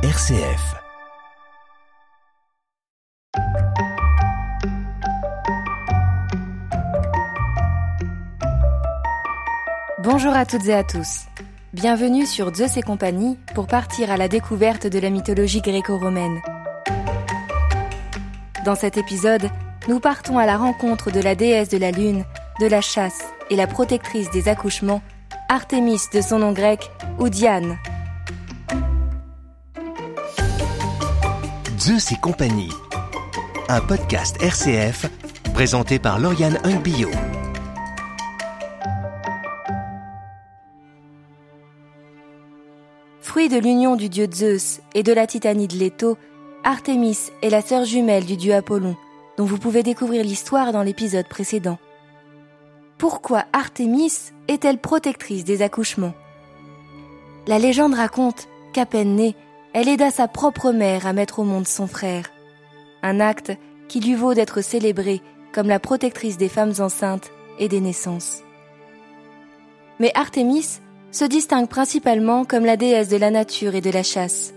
RCF. Bonjour à toutes et à tous. Bienvenue sur Zeus et compagnie pour partir à la découverte de la mythologie gréco-romaine. Dans cet épisode, nous partons à la rencontre de la déesse de la lune, de la chasse et la protectrice des accouchements, Artémis de son nom grec, ou Diane. Zeus et compagnie. Un podcast RCF présenté par Lauriane Hungbio. Fruit de l'union du dieu Zeus et de la titanide Leto, Artémis est la sœur jumelle du dieu Apollon, dont vous pouvez découvrir l'histoire dans l'épisode précédent. Pourquoi Artémis est-elle protectrice des accouchements? La légende raconte qu'à peine née, elle aida sa propre mère à mettre au monde son frère. Un acte qui lui vaut d'être célébré comme la protectrice des femmes enceintes et des naissances. Mais Artémis se distingue principalement comme la déesse de la nature et de la chasse.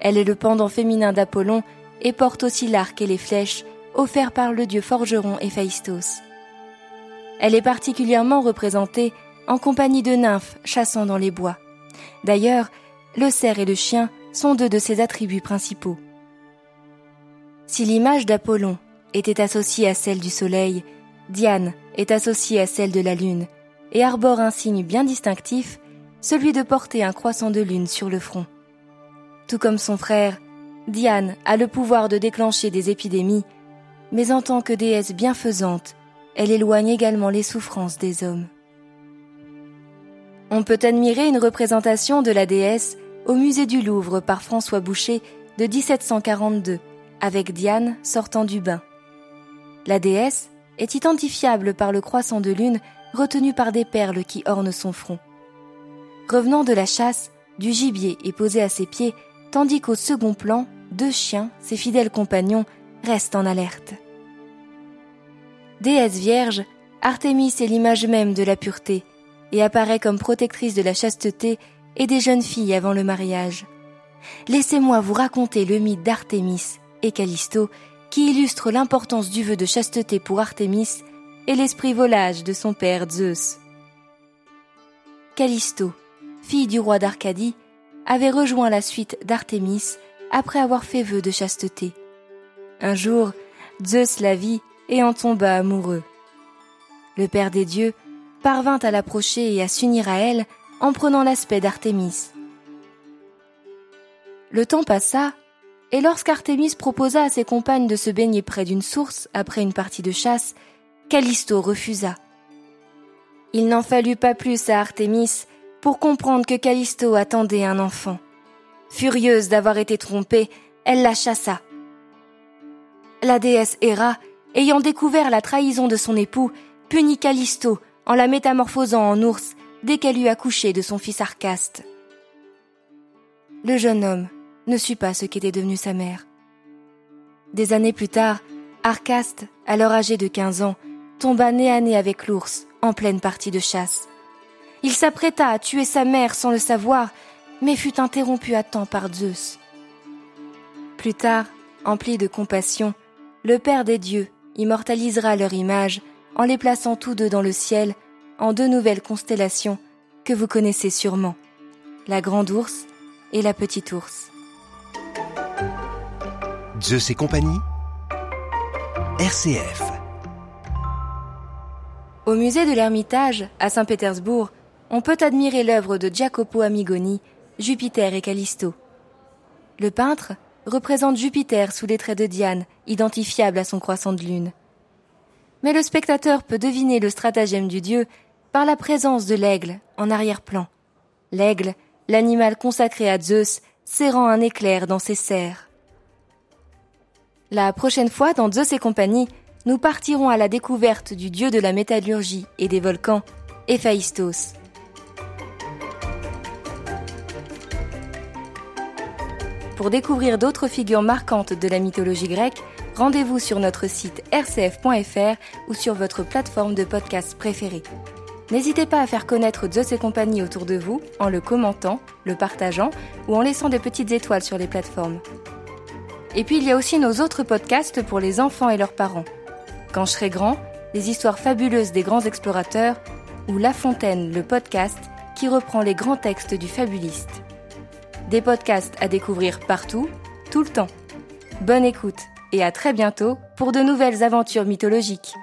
Elle est le pendant féminin d'Apollon et porte aussi l'arc et les flèches offerts par le dieu forgeron Héphaïstos. Elle est particulièrement représentée en compagnie de nymphes chassant dans les bois. D'ailleurs, le cerf et le chien sont deux de ses attributs principaux. Si l'image d'Apollon était associée à celle du soleil, Diane est associée à celle de la lune et arbore un signe bien distinctif, celui de porter un croissant de lune sur le front. Tout comme son frère, Diane a le pouvoir de déclencher des épidémies, mais en tant que déesse bienfaisante, elle éloigne également les souffrances des hommes. On peut admirer une représentation de la déesse au musée du Louvre par François Boucher de 1742, avec Diane sortant du bain. La déesse est identifiable par le croissant de lune retenu par des perles qui ornent son front. Revenant de la chasse, du gibier est posé à ses pieds, tandis qu'au second plan, deux chiens, ses fidèles compagnons, restent en alerte. Déesse vierge, Artémis est l'image même de la pureté et apparaît comme protectrice de la chasteté et des jeunes filles avant le mariage. Laissez-moi vous raconter le mythe d'Artémis et Callisto qui illustre l'importance du vœu de chasteté pour Artémis et l'esprit volage de son père Zeus. Callisto, fille du roi d'Arcadie, avait rejoint la suite d'Artémis après avoir fait vœu de chasteté. Un jour, Zeus la vit et en tomba amoureux. Le Père des dieux parvint à l'approcher et à s'unir à elle en prenant l'aspect d'Artémis. Le temps passa, et lorsqu'Artémis proposa à ses compagnes de se baigner près d'une source après une partie de chasse, Callisto refusa. Il n'en fallut pas plus à Artémis pour comprendre que Callisto attendait un enfant. Furieuse d'avoir été trompée, elle la chassa. La déesse Héra ayant découvert la trahison de son époux, punit Callisto en la métamorphosant en ours dès qu'elle eut accouché de son fils Arcaste. Le jeune homme ne sut pas ce qu'était devenu sa mère. Des années plus tard, Arcaste, alors âgé de 15 ans, tomba nez à nez avec l'ours en pleine partie de chasse. Il s'apprêta à tuer sa mère sans le savoir, mais fut interrompu à temps par Zeus. Plus tard, empli de compassion, le Père des dieux immortalisera leur image en les plaçant tous deux dans le ciel en deux nouvelles constellations que vous connaissez sûrement, la grande ours et la petite ours. Zeus et compagnie RCF Au musée de l'Ermitage, à Saint-Pétersbourg, on peut admirer l'œuvre de Jacopo Amigoni, Jupiter et Callisto. Le peintre représente Jupiter sous les traits de Diane, identifiable à son croissant de lune. Mais le spectateur peut deviner le stratagème du dieu par la présence de l'aigle en arrière-plan. L'aigle, l'animal consacré à Zeus, serrant un éclair dans ses serres. La prochaine fois, dans Zeus et compagnie, nous partirons à la découverte du dieu de la métallurgie et des volcans, Héphaïstos. Pour découvrir d'autres figures marquantes de la mythologie grecque, rendez-vous sur notre site rcf.fr ou sur votre plateforme de podcast préférée. N'hésitez pas à faire connaître Zeus et compagnie autour de vous en le commentant, le partageant ou en laissant de petites étoiles sur les plateformes. Et puis il y a aussi nos autres podcasts pour les enfants et leurs parents. Quand je serai grand, les histoires fabuleuses des grands explorateurs ou La Fontaine, le podcast qui reprend les grands textes du fabuliste. Des podcasts à découvrir partout, tout le temps. Bonne écoute et à très bientôt pour de nouvelles aventures mythologiques.